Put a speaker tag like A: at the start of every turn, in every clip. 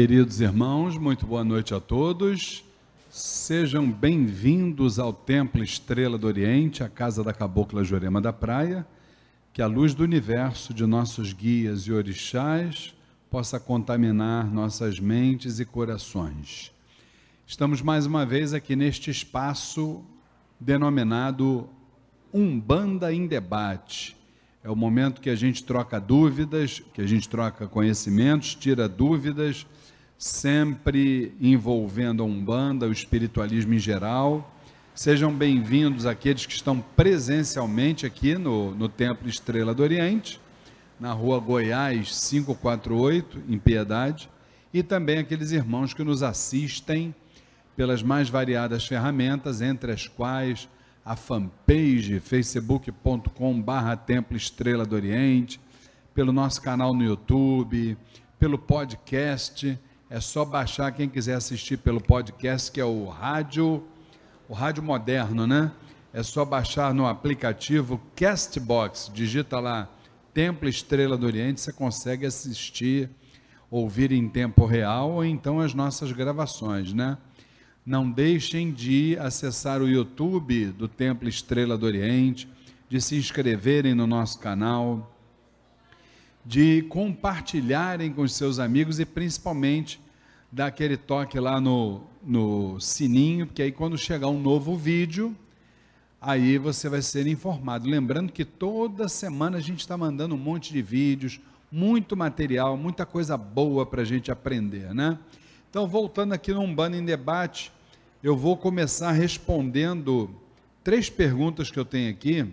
A: Queridos irmãos, muito boa noite a todos. Sejam bem-vindos ao Templo Estrela do Oriente, a casa da Cabocla Jurema da Praia. Que a luz do universo de nossos guias e orixás possa contaminar nossas mentes e corações. Estamos mais uma vez aqui neste espaço denominado Umbanda em Debate. É o momento que a gente troca dúvidas, que a gente troca conhecimentos, tira dúvidas sempre envolvendo a Umbanda, o espiritualismo em geral. Sejam bem-vindos aqueles que estão presencialmente aqui no, no Templo Estrela do Oriente, na rua Goiás 548, em Piedade, e também aqueles irmãos que nos assistem pelas mais variadas ferramentas, entre as quais a fanpage facebook.com barra Templo Estrela do Oriente, pelo nosso canal no YouTube, pelo podcast é só baixar quem quiser assistir pelo podcast, que é o rádio, o rádio moderno, né? É só baixar no aplicativo Castbox, digita lá Templo Estrela do Oriente, você consegue assistir, ouvir em tempo real ou então as nossas gravações, né? Não deixem de acessar o YouTube do Templo Estrela do Oriente, de se inscreverem no nosso canal, de compartilharem com os seus amigos e principalmente dar aquele toque lá no, no sininho, porque aí quando chegar um novo vídeo, aí você vai ser informado. Lembrando que toda semana a gente está mandando um monte de vídeos, muito material, muita coisa boa para a gente aprender, né? Então, voltando aqui no Umbanda em Debate, eu vou começar respondendo três perguntas que eu tenho aqui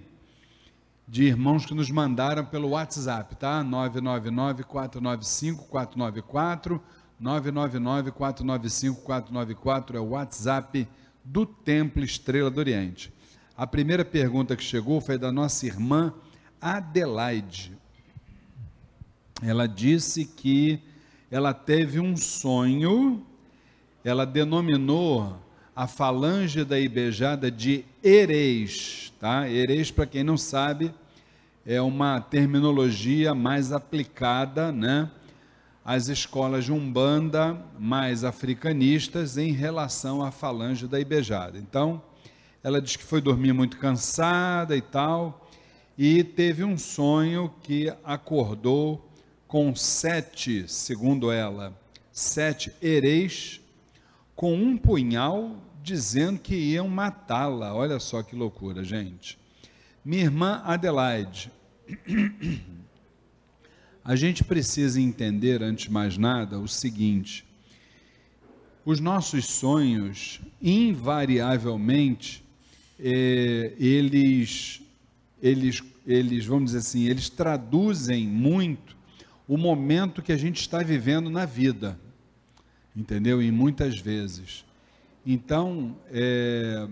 A: de irmãos que nos mandaram pelo WhatsApp, tá? 999 495 494 999-495-494 é o WhatsApp do Templo Estrela do Oriente. A primeira pergunta que chegou foi da nossa irmã Adelaide. Ela disse que ela teve um sonho, ela denominou a falange da Ibejada de Ereis, tá? Ereis, para quem não sabe, é uma terminologia mais aplicada, né? as escolas de Umbanda mais africanistas em relação à falange da Ibejada. Então, ela diz que foi dormir muito cansada e tal, e teve um sonho que acordou com sete, segundo ela, sete ereis com um punhal dizendo que iam matá-la. Olha só que loucura, gente. Minha irmã Adelaide a gente precisa entender, antes de mais nada, o seguinte: os nossos sonhos, invariavelmente, é, eles, eles, eles, vamos dizer assim, eles traduzem muito o momento que a gente está vivendo na vida, entendeu? E muitas vezes. Então, é,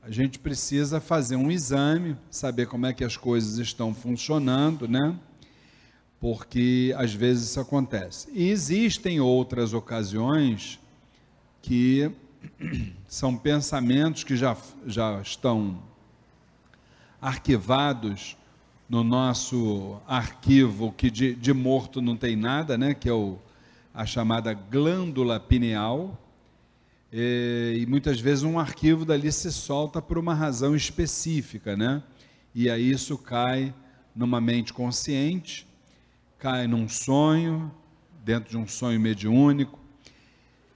A: a gente precisa fazer um exame, saber como é que as coisas estão funcionando, né? porque às vezes isso acontece. E existem outras ocasiões que são pensamentos que já, já estão arquivados no nosso arquivo, que de, de morto não tem nada, né? que é o, a chamada glândula pineal, e, e muitas vezes um arquivo dali se solta por uma razão específica, né? e aí isso cai numa mente consciente, cai num sonho, dentro de um sonho mediúnico.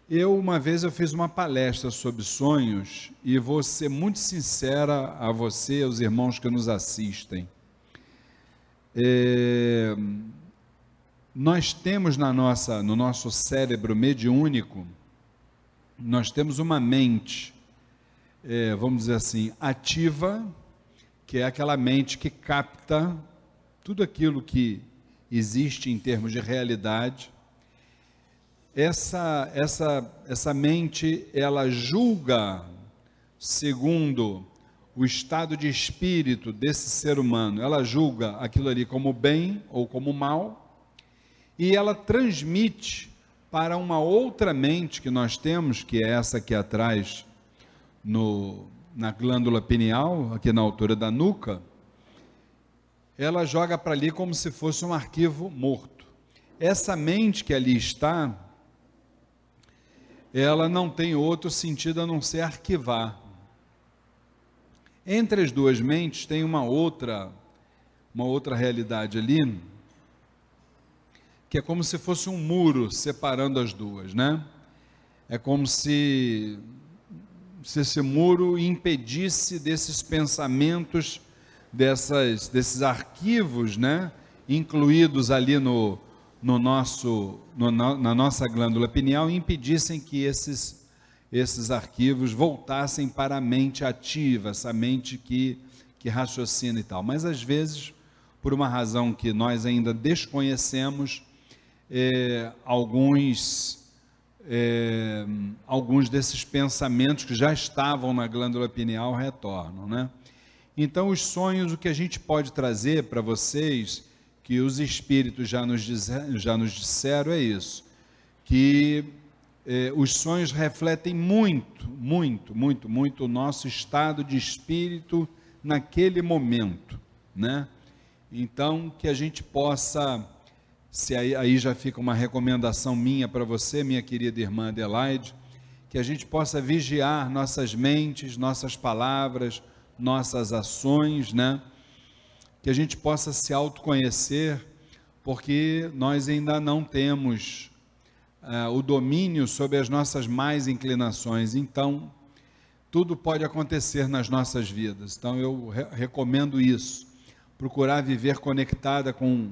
A: Eu, uma vez, eu fiz uma palestra sobre sonhos e vou ser muito sincera a você aos irmãos que nos assistem. É, nós temos na nossa, no nosso cérebro mediúnico, nós temos uma mente, é, vamos dizer assim, ativa, que é aquela mente que capta tudo aquilo que existe em termos de realidade. Essa, essa, essa mente, ela julga segundo o estado de espírito desse ser humano. Ela julga aquilo ali como bem ou como mal, e ela transmite para uma outra mente que nós temos, que é essa aqui atrás, no, na glândula pineal, aqui na altura da nuca, ela joga para ali como se fosse um arquivo morto. Essa mente que ali está, ela não tem outro sentido a não ser arquivar. Entre as duas mentes tem uma outra, uma outra realidade ali, que é como se fosse um muro separando as duas, né? É como se, se esse muro impedisse desses pensamentos, dessas, desses arquivos, né? Incluídos ali no, no nosso, no, na nossa glândula pineal, impedissem que esses, esses arquivos voltassem para a mente ativa, essa mente que, que raciocina e tal. Mas às vezes, por uma razão que nós ainda desconhecemos, é, alguns, é, alguns desses pensamentos que já estavam na glândula pineal retornam, né? Então, os sonhos, o que a gente pode trazer para vocês, que os espíritos já nos, já nos disseram, é isso: que é, os sonhos refletem muito, muito, muito, muito o nosso estado de espírito naquele momento, né? Então, que a gente possa se aí, aí já fica uma recomendação minha para você, minha querida irmã Adelaide, que a gente possa vigiar nossas mentes, nossas palavras, nossas ações, né? Que a gente possa se autoconhecer, porque nós ainda não temos uh, o domínio sobre as nossas mais inclinações. Então, tudo pode acontecer nas nossas vidas. Então, eu re recomendo isso. Procurar viver conectada com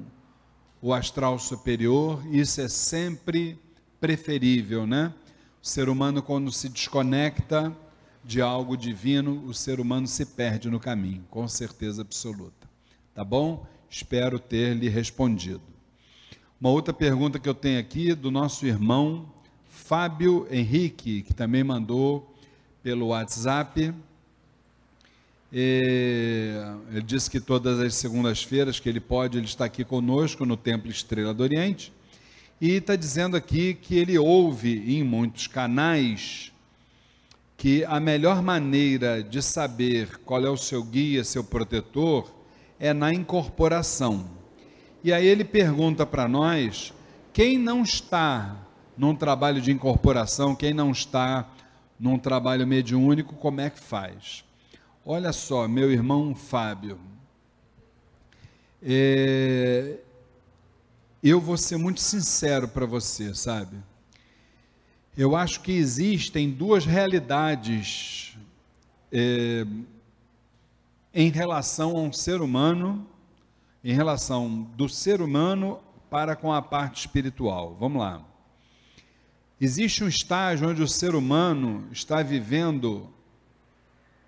A: o astral superior, isso é sempre preferível, né? O ser humano, quando se desconecta de algo divino, o ser humano se perde no caminho, com certeza absoluta. Tá bom? Espero ter lhe respondido. Uma outra pergunta que eu tenho aqui do nosso irmão Fábio Henrique, que também mandou pelo WhatsApp. É, ele disse que todas as segundas-feiras que ele pode, ele está aqui conosco no Templo Estrela do Oriente. E está dizendo aqui que ele ouve em muitos canais que a melhor maneira de saber qual é o seu guia, seu protetor, é na incorporação. E aí ele pergunta para nós: quem não está num trabalho de incorporação, quem não está num trabalho mediúnico, como é que faz? Olha só, meu irmão Fábio, é, eu vou ser muito sincero para você, sabe? Eu acho que existem duas realidades é, em relação a um ser humano, em relação do ser humano para com a parte espiritual. Vamos lá. Existe um estágio onde o ser humano está vivendo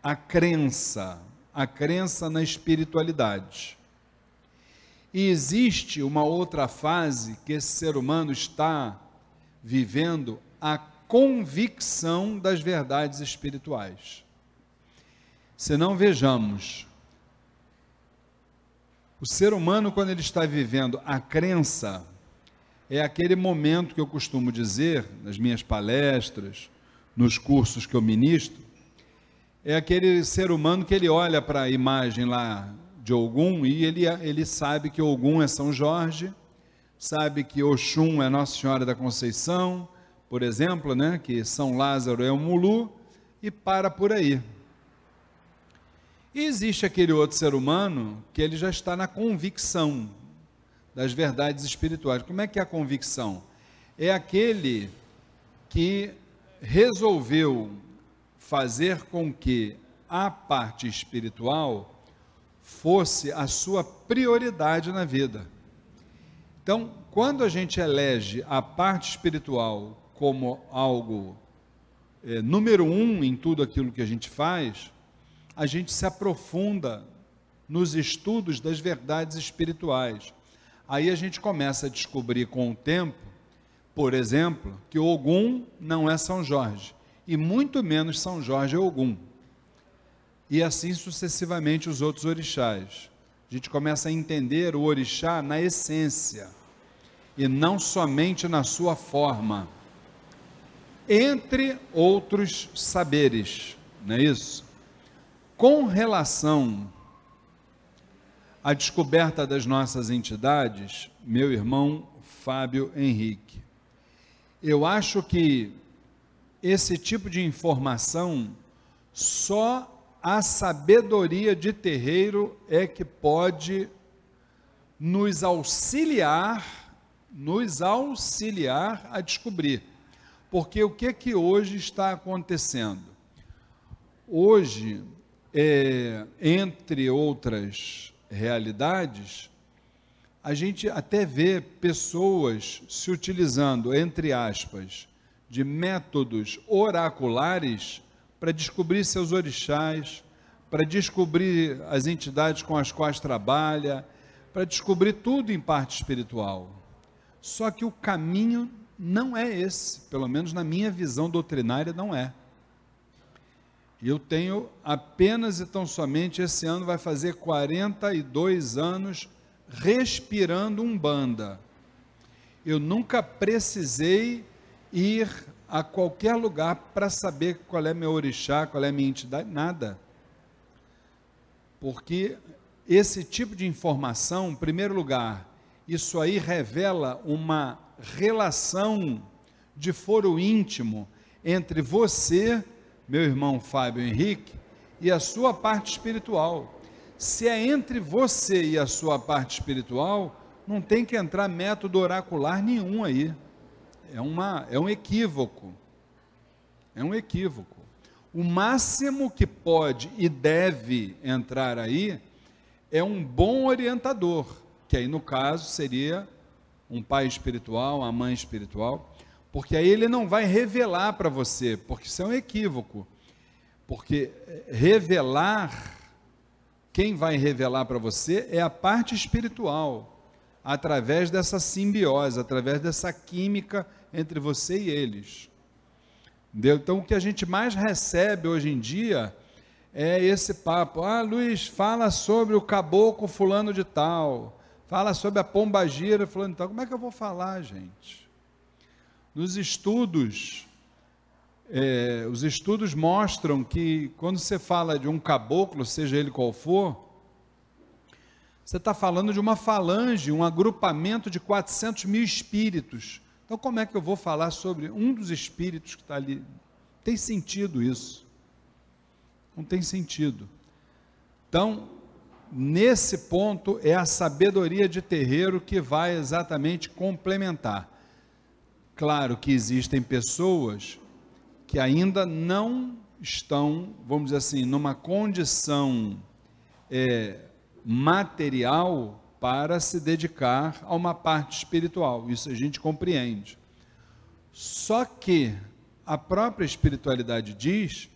A: a crença, a crença na espiritualidade. E existe uma outra fase que esse ser humano está vivendo a convicção das verdades espirituais. Se não vejamos, o ser humano, quando ele está vivendo a crença, é aquele momento que eu costumo dizer nas minhas palestras, nos cursos que eu ministro, é aquele ser humano que ele olha para a imagem lá de Ogum e ele, ele sabe que Ogum é São Jorge, sabe que Oxum é Nossa Senhora da Conceição, por exemplo, né, que São Lázaro é o Mulu, e para por aí. E existe aquele outro ser humano que ele já está na convicção das verdades espirituais. Como é que é a convicção? É aquele que resolveu fazer com que a parte espiritual fosse a sua prioridade na vida. Então, quando a gente elege a parte espiritual como algo é, número um em tudo aquilo que a gente faz, a gente se aprofunda nos estudos das verdades espirituais. Aí a gente começa a descobrir com o tempo, por exemplo, que Ogum não é São Jorge e muito menos São Jorge Ogum. E assim sucessivamente os outros orixás. A gente começa a entender o orixá na essência e não somente na sua forma. Entre outros saberes, não é isso? Com relação à descoberta das nossas entidades, meu irmão Fábio Henrique, eu acho que esse tipo de informação só a sabedoria de terreiro é que pode nos auxiliar, nos auxiliar a descobrir. Porque o que que hoje está acontecendo? Hoje, é, entre outras realidades, a gente até vê pessoas se utilizando, entre aspas, de métodos oraculares para descobrir seus orixás, para descobrir as entidades com as quais trabalha, para descobrir tudo em parte espiritual. Só que o caminho não é esse, pelo menos na minha visão doutrinária, não é. Eu tenho apenas e tão somente esse ano vai fazer 42 anos respirando umbanda. Eu nunca precisei ir a qualquer lugar para saber qual é meu orixá, qual é minha entidade, nada. Porque esse tipo de informação, em primeiro lugar, isso aí revela uma relação de foro íntimo entre você, meu irmão Fábio Henrique, e a sua parte espiritual. Se é entre você e a sua parte espiritual, não tem que entrar método oracular nenhum aí é, uma, é um equívoco. É um equívoco. O máximo que pode e deve entrar aí é um bom orientador, que aí no caso seria um pai espiritual, uma mãe espiritual, porque aí ele não vai revelar para você, porque isso é um equívoco. Porque eh, revelar, quem vai revelar para você é a parte espiritual através dessa simbiose, através dessa química entre você e eles. Então, o que a gente mais recebe hoje em dia é esse papo. Ah, Luiz, fala sobre o caboclo fulano de tal. Fala sobre a pombagira fulano de tal. Como é que eu vou falar, gente? Nos estudos, é, os estudos mostram que quando você fala de um caboclo, seja ele qual for, você está falando de uma falange, um agrupamento de 400 mil espíritos. Então, como é que eu vou falar sobre um dos espíritos que está ali? Tem sentido isso? Não tem sentido. Então, nesse ponto, é a sabedoria de terreiro que vai exatamente complementar. Claro que existem pessoas que ainda não estão, vamos dizer assim, numa condição é, material para se dedicar a uma parte espiritual. Isso a gente compreende. Só que a própria espiritualidade diz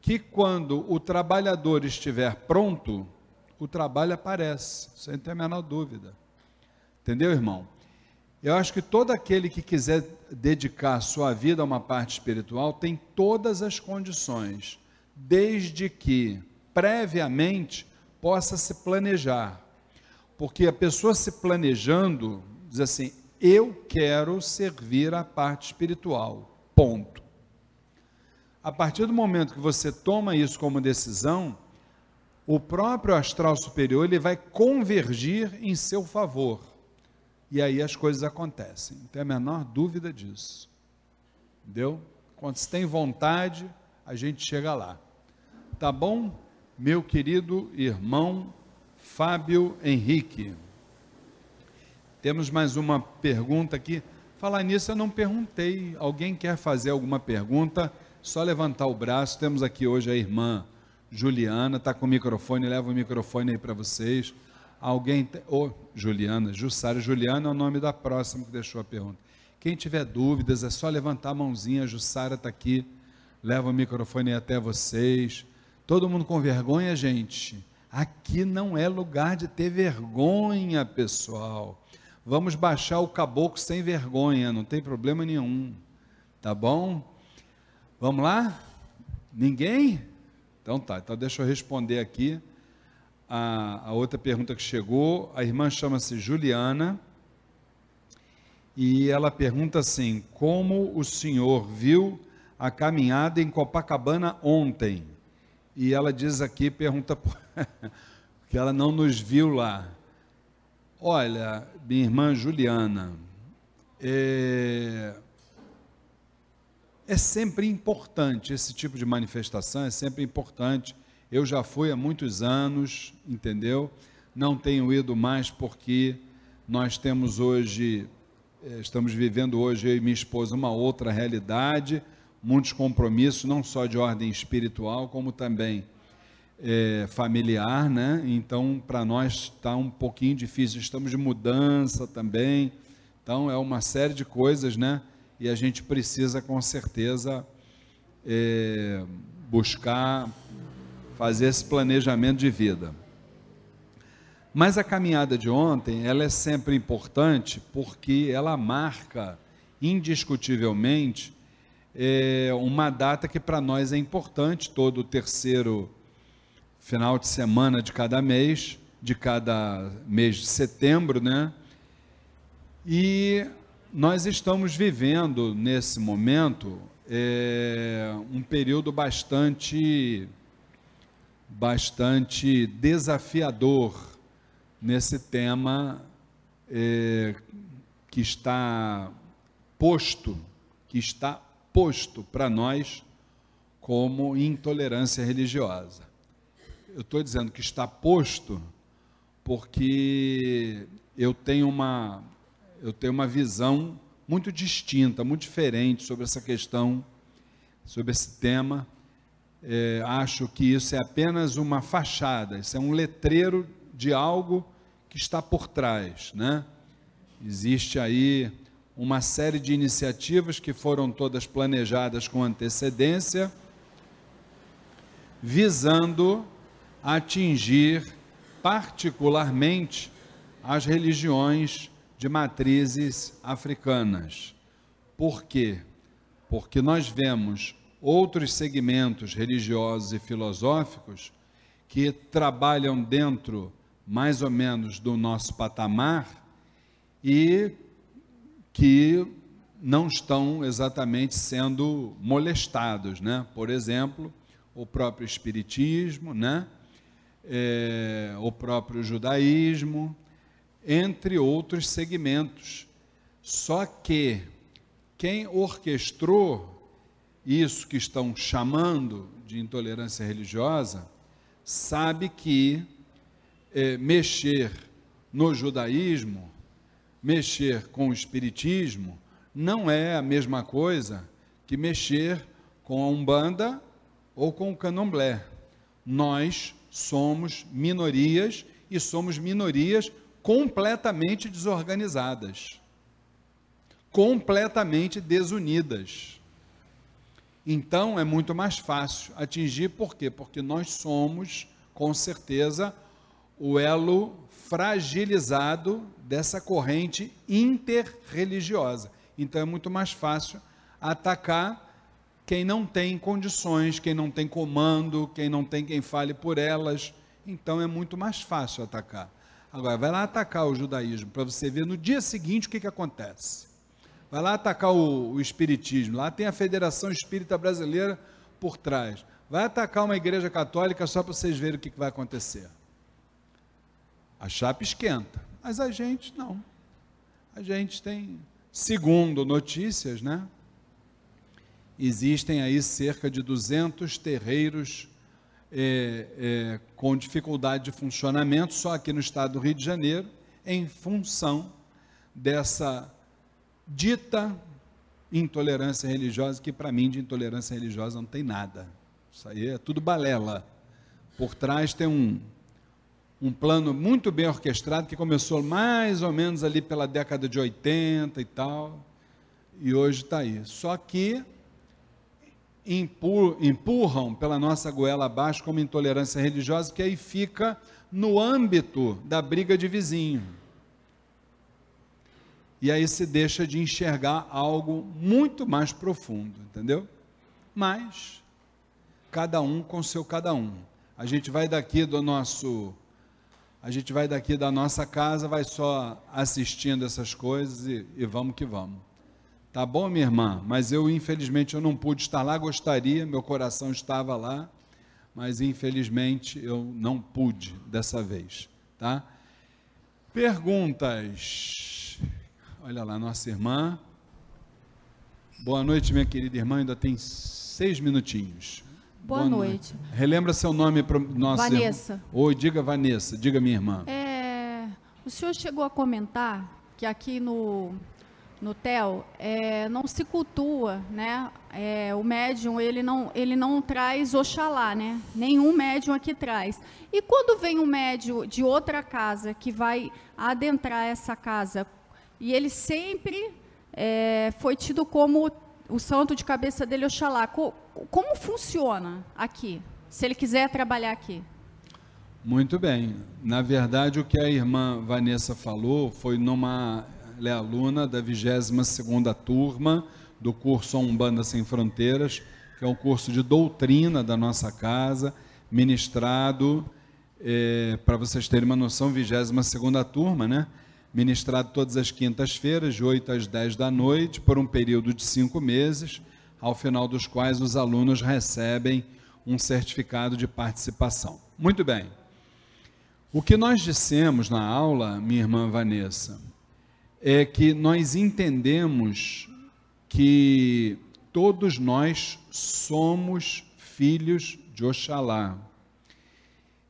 A: que quando o trabalhador estiver pronto, o trabalho aparece, sem ter a menor dúvida. Entendeu, irmão? Eu acho que todo aquele que quiser dedicar sua vida a uma parte espiritual tem todas as condições, desde que previamente possa se planejar. Porque a pessoa se planejando, diz assim: eu quero servir a parte espiritual. Ponto. A partir do momento que você toma isso como decisão, o próprio astral superior ele vai convergir em seu favor. E aí as coisas acontecem. Não tem a menor dúvida disso. Entendeu? Quando se tem vontade, a gente chega lá. Tá bom? Meu querido irmão Fábio Henrique. Temos mais uma pergunta aqui. Falar nisso, eu não perguntei. Alguém quer fazer alguma pergunta? Só levantar o braço. Temos aqui hoje a irmã Juliana, está com o microfone, leva o microfone aí para vocês. Alguém. Ô, oh, Juliana, Jussara Juliana é o nome da próxima que deixou a pergunta. Quem tiver dúvidas, é só levantar a mãozinha. A Jussara está aqui, leva o microfone até vocês. Todo mundo com vergonha, gente? Aqui não é lugar de ter vergonha, pessoal. Vamos baixar o caboclo sem vergonha, não tem problema nenhum. Tá bom? Vamos lá? Ninguém? Então tá, então deixa eu responder aqui a, a outra pergunta que chegou. A irmã chama-se Juliana e ela pergunta assim: Como o senhor viu a caminhada em Copacabana ontem? E ela diz aqui, pergunta que ela não nos viu lá. Olha, minha irmã Juliana, é, é sempre importante, esse tipo de manifestação é sempre importante. Eu já fui há muitos anos, entendeu? Não tenho ido mais porque nós temos hoje, eh, estamos vivendo hoje, eu e minha esposa, uma outra realidade, muitos compromissos, não só de ordem espiritual, como também é, familiar, né? Então, para nós está um pouquinho difícil. Estamos de mudança também. Então, é uma série de coisas, né? E a gente precisa, com certeza, é, buscar fazer esse planejamento de vida. Mas a caminhada de ontem, ela é sempre importante porque ela marca indiscutivelmente é, uma data que para nós é importante, todo o terceiro final de semana de cada mês, de cada mês de setembro, né? E nós estamos vivendo nesse momento é, um período bastante, bastante desafiador nesse tema é, que está posto, que está posto para nós como intolerância religiosa eu estou dizendo que está posto porque eu tenho uma eu tenho uma visão muito distinta, muito diferente sobre essa questão, sobre esse tema. É, acho que isso é apenas uma fachada, isso é um letreiro de algo que está por trás, né? Existe aí uma série de iniciativas que foram todas planejadas com antecedência, visando atingir particularmente as religiões de matrizes africanas. Por quê? Porque nós vemos outros segmentos religiosos e filosóficos que trabalham dentro mais ou menos do nosso patamar e que não estão exatamente sendo molestados, né? Por exemplo, o próprio espiritismo, né? é, o próprio judaísmo, entre outros segmentos. Só que quem orquestrou isso que estão chamando de intolerância religiosa, sabe que é, mexer no judaísmo, mexer com o espiritismo, não é a mesma coisa que mexer com a Umbanda ou com o Candomblé. Nós somos minorias e somos minorias completamente desorganizadas, completamente desunidas. Então é muito mais fácil atingir, por quê? Porque nós somos, com certeza, o elo fragilizado dessa corrente interreligiosa. Então é muito mais fácil atacar quem não tem condições, quem não tem comando, quem não tem quem fale por elas. Então é muito mais fácil atacar. Agora, vai lá atacar o judaísmo, para você ver no dia seguinte o que, que acontece. Vai lá atacar o, o Espiritismo, lá tem a Federação Espírita Brasileira por trás. Vai atacar uma igreja católica só para vocês verem o que, que vai acontecer. A chapa esquenta, mas a gente não. A gente tem, segundo notícias, né? existem aí cerca de 200 terreiros é, é, com dificuldade de funcionamento, só aqui no estado do Rio de Janeiro, em função dessa dita intolerância religiosa, que para mim de intolerância religiosa não tem nada. Isso aí é tudo balela. Por trás tem um, um plano muito bem orquestrado que começou mais ou menos ali pela década de 80 e tal, e hoje está aí. Só que empurram pela nossa goela abaixo como intolerância religiosa, que aí fica no âmbito da briga de vizinho. E aí se deixa de enxergar algo muito mais profundo, entendeu? Mas cada um com seu cada um. A gente vai daqui do nosso a gente vai daqui da nossa casa, vai só assistindo essas coisas e, e vamos que vamos. Tá bom, minha irmã, mas eu infelizmente eu não pude estar lá, gostaria, meu coração estava lá, mas infelizmente eu não pude dessa vez, tá? Perguntas. Olha lá, nossa irmã Boa noite, minha querida irmã. Ainda tem seis minutinhos.
B: Boa, Boa noite.
A: noite. Relembra seu nome para nosso
B: Vanessa.
A: Oi, diga Vanessa. Diga minha irmã.
B: É, o senhor chegou a comentar que aqui no no TEL, é, não se cultua, né? É, o médium, ele não, ele não traz Oxalá, né? Nenhum médium aqui traz. E quando vem um médium de outra casa que vai adentrar essa casa, e ele sempre é, foi tido como o santo de cabeça dele, Oxalá. Co como funciona aqui, se ele quiser trabalhar aqui?
A: Muito bem. Na verdade, o que a irmã Vanessa falou foi numa ela é aluna da 22ª turma do curso Umbanda Sem Fronteiras, que é um curso de doutrina da nossa casa, ministrado, é, para vocês terem uma noção, 22ª turma, né? Ministrado todas as quintas-feiras, de 8 às 10 da noite, por um período de cinco meses, ao final dos quais os alunos recebem um certificado de participação. Muito bem. O que nós dissemos na aula, minha irmã Vanessa, é que nós entendemos que todos nós somos filhos de Oxalá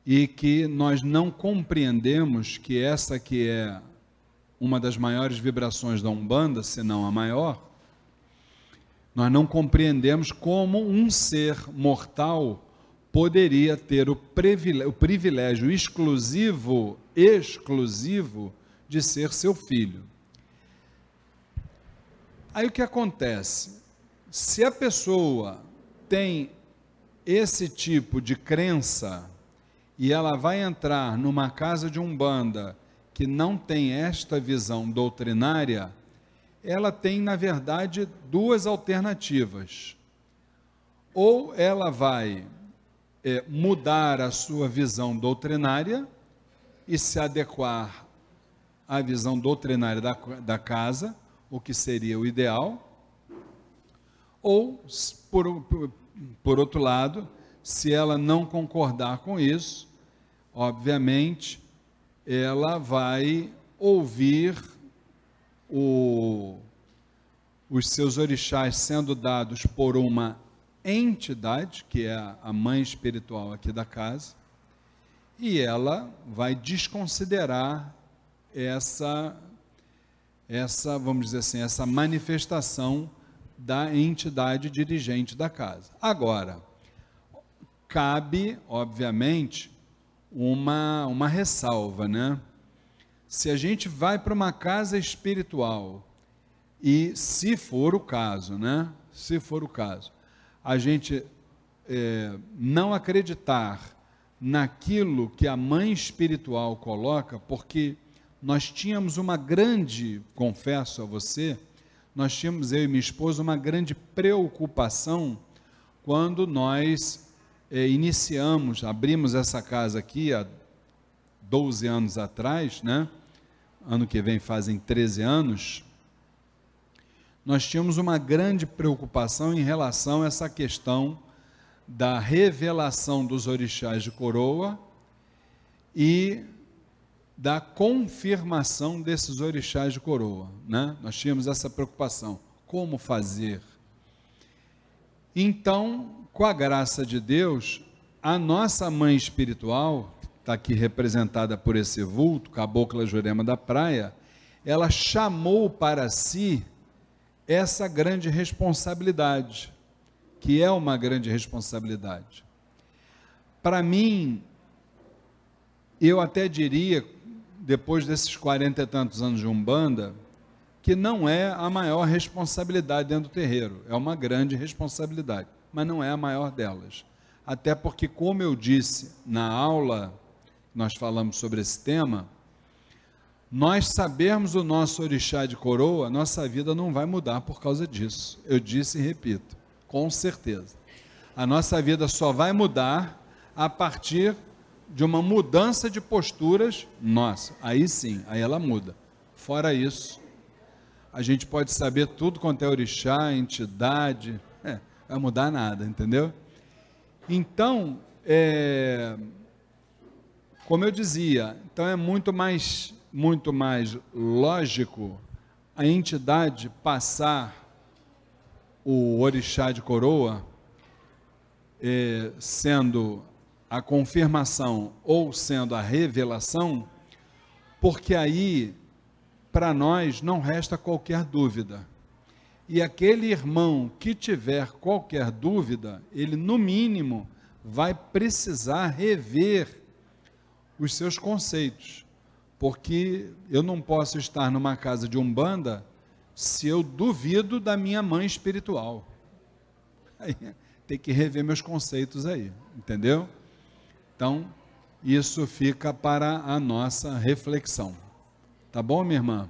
A: e que nós não compreendemos que essa que é uma das maiores vibrações da Umbanda, se não a maior, nós não compreendemos como um ser mortal poderia ter o privilégio, o privilégio exclusivo, exclusivo de ser seu filho. Aí o que acontece? Se a pessoa tem esse tipo de crença e ela vai entrar numa casa de umbanda que não tem esta visão doutrinária, ela tem, na verdade, duas alternativas. Ou ela vai é, mudar a sua visão doutrinária e se adequar à visão doutrinária da, da casa, o que seria o ideal, ou, por, por, por outro lado, se ela não concordar com isso, obviamente, ela vai ouvir o, os seus orixás sendo dados por uma entidade, que é a mãe espiritual aqui da casa, e ela vai desconsiderar essa essa, vamos dizer assim, essa manifestação da entidade dirigente da casa. Agora, cabe, obviamente, uma, uma ressalva, né? Se a gente vai para uma casa espiritual e, se for o caso, né? Se for o caso, a gente é, não acreditar naquilo que a mãe espiritual coloca, porque nós tínhamos uma grande, confesso a você, nós tínhamos, eu e minha esposa, uma grande preocupação quando nós é, iniciamos, abrimos essa casa aqui há 12 anos atrás, né? Ano que vem fazem 13 anos. Nós tínhamos uma grande preocupação em relação a essa questão da revelação dos orixás de coroa e da confirmação desses orixás de coroa. Né? Nós tínhamos essa preocupação. Como fazer? Então, com a graça de Deus, a nossa mãe espiritual, está aqui representada por esse vulto, Cabocla Jurema da Praia, ela chamou para si essa grande responsabilidade, que é uma grande responsabilidade. Para mim, eu até diria, depois desses quarenta e tantos anos de Umbanda, que não é a maior responsabilidade dentro do terreiro, é uma grande responsabilidade, mas não é a maior delas. Até porque, como eu disse na aula, nós falamos sobre esse tema, nós sabermos o nosso orixá de coroa, nossa vida não vai mudar por causa disso. Eu disse e repito, com certeza. A nossa vida só vai mudar a partir de uma mudança de posturas nossa. Aí sim, aí ela muda. Fora isso, a gente pode saber tudo quanto é orixá, entidade, é, vai mudar nada, entendeu? Então, é, como eu dizia, então é muito mais, muito mais lógico a entidade passar o orixá de coroa, eh, sendo a confirmação ou sendo a revelação, porque aí, para nós, não resta qualquer dúvida. E aquele irmão que tiver qualquer dúvida, ele, no mínimo, vai precisar rever os seus conceitos. Porque eu não posso estar numa casa de umbanda se eu duvido da minha mãe espiritual. Aí, tem que rever meus conceitos aí, entendeu? Então, isso fica para a nossa reflexão. Tá bom, minha irmã?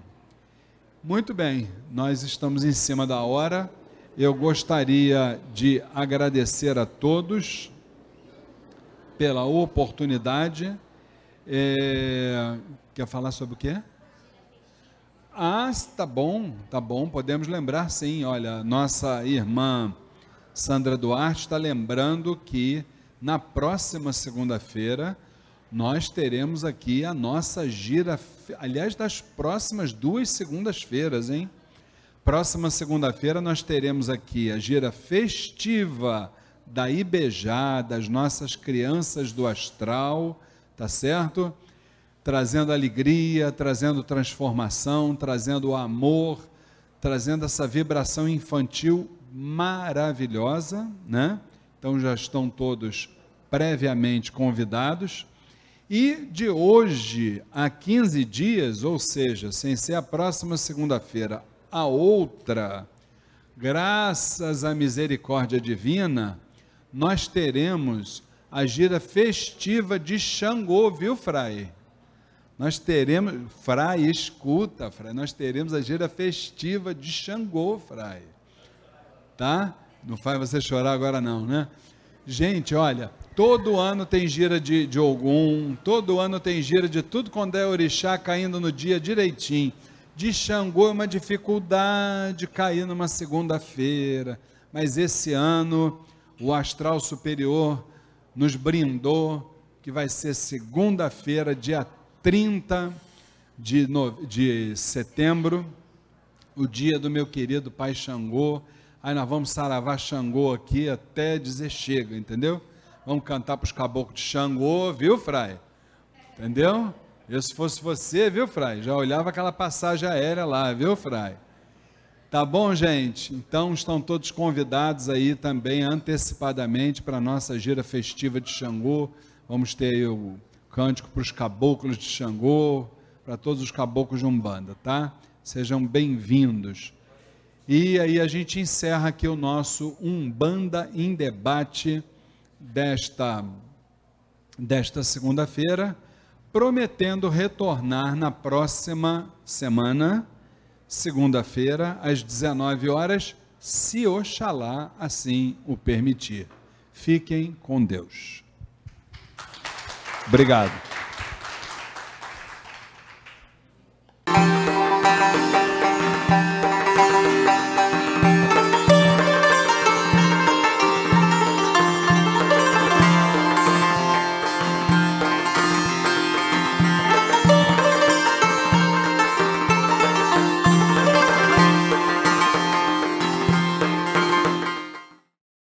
A: Muito bem, nós estamos em cima da hora. Eu gostaria de agradecer a todos pela oportunidade. É... Quer falar sobre o quê? Ah, tá bom, tá bom, podemos lembrar sim. Olha, nossa irmã Sandra Duarte está lembrando que na próxima segunda-feira nós teremos aqui a nossa gira, aliás, das próximas duas segundas-feiras, hein? Próxima segunda-feira nós teremos aqui a gira festiva da IBEJA, das nossas crianças do astral, tá certo? Trazendo alegria, trazendo transformação, trazendo amor, trazendo essa vibração infantil maravilhosa, né? Então já estão todos previamente convidados. E de hoje a 15 dias, ou seja, sem ser a próxima segunda-feira, a outra, graças à misericórdia divina, nós teremos a gira festiva de Xangô, viu, Frai? Nós teremos, Frai, escuta, Frai, nós teremos a gira festiva de Xangô, Frai. Tá? Não faz você chorar agora não, né? Gente, olha, todo ano tem gira de, de Ogum, todo ano tem gira de tudo quando é orixá caindo no dia direitinho. De Xangô é uma dificuldade cair numa segunda-feira, mas esse ano o astral superior nos brindou que vai ser segunda-feira, dia 30 de, no, de setembro, o dia do meu querido pai Xangô. Aí nós vamos saravar Xangô aqui até dizer chega, entendeu? Vamos cantar para os caboclos de Xangô, viu, Frai? Entendeu? Eu, se fosse você, viu, Frai? Já olhava aquela passagem aérea lá, viu, Frai? Tá bom, gente? Então estão todos convidados aí também antecipadamente para a nossa gira festiva de Xangô. Vamos ter o cântico para os caboclos de Xangô, para todos os caboclos de Umbanda, tá? Sejam bem-vindos. E aí a gente encerra aqui o nosso Umbanda em Debate desta, desta segunda-feira, prometendo retornar na próxima semana, segunda-feira, às 19 horas, se Oxalá assim o permitir. Fiquem com Deus. Obrigado.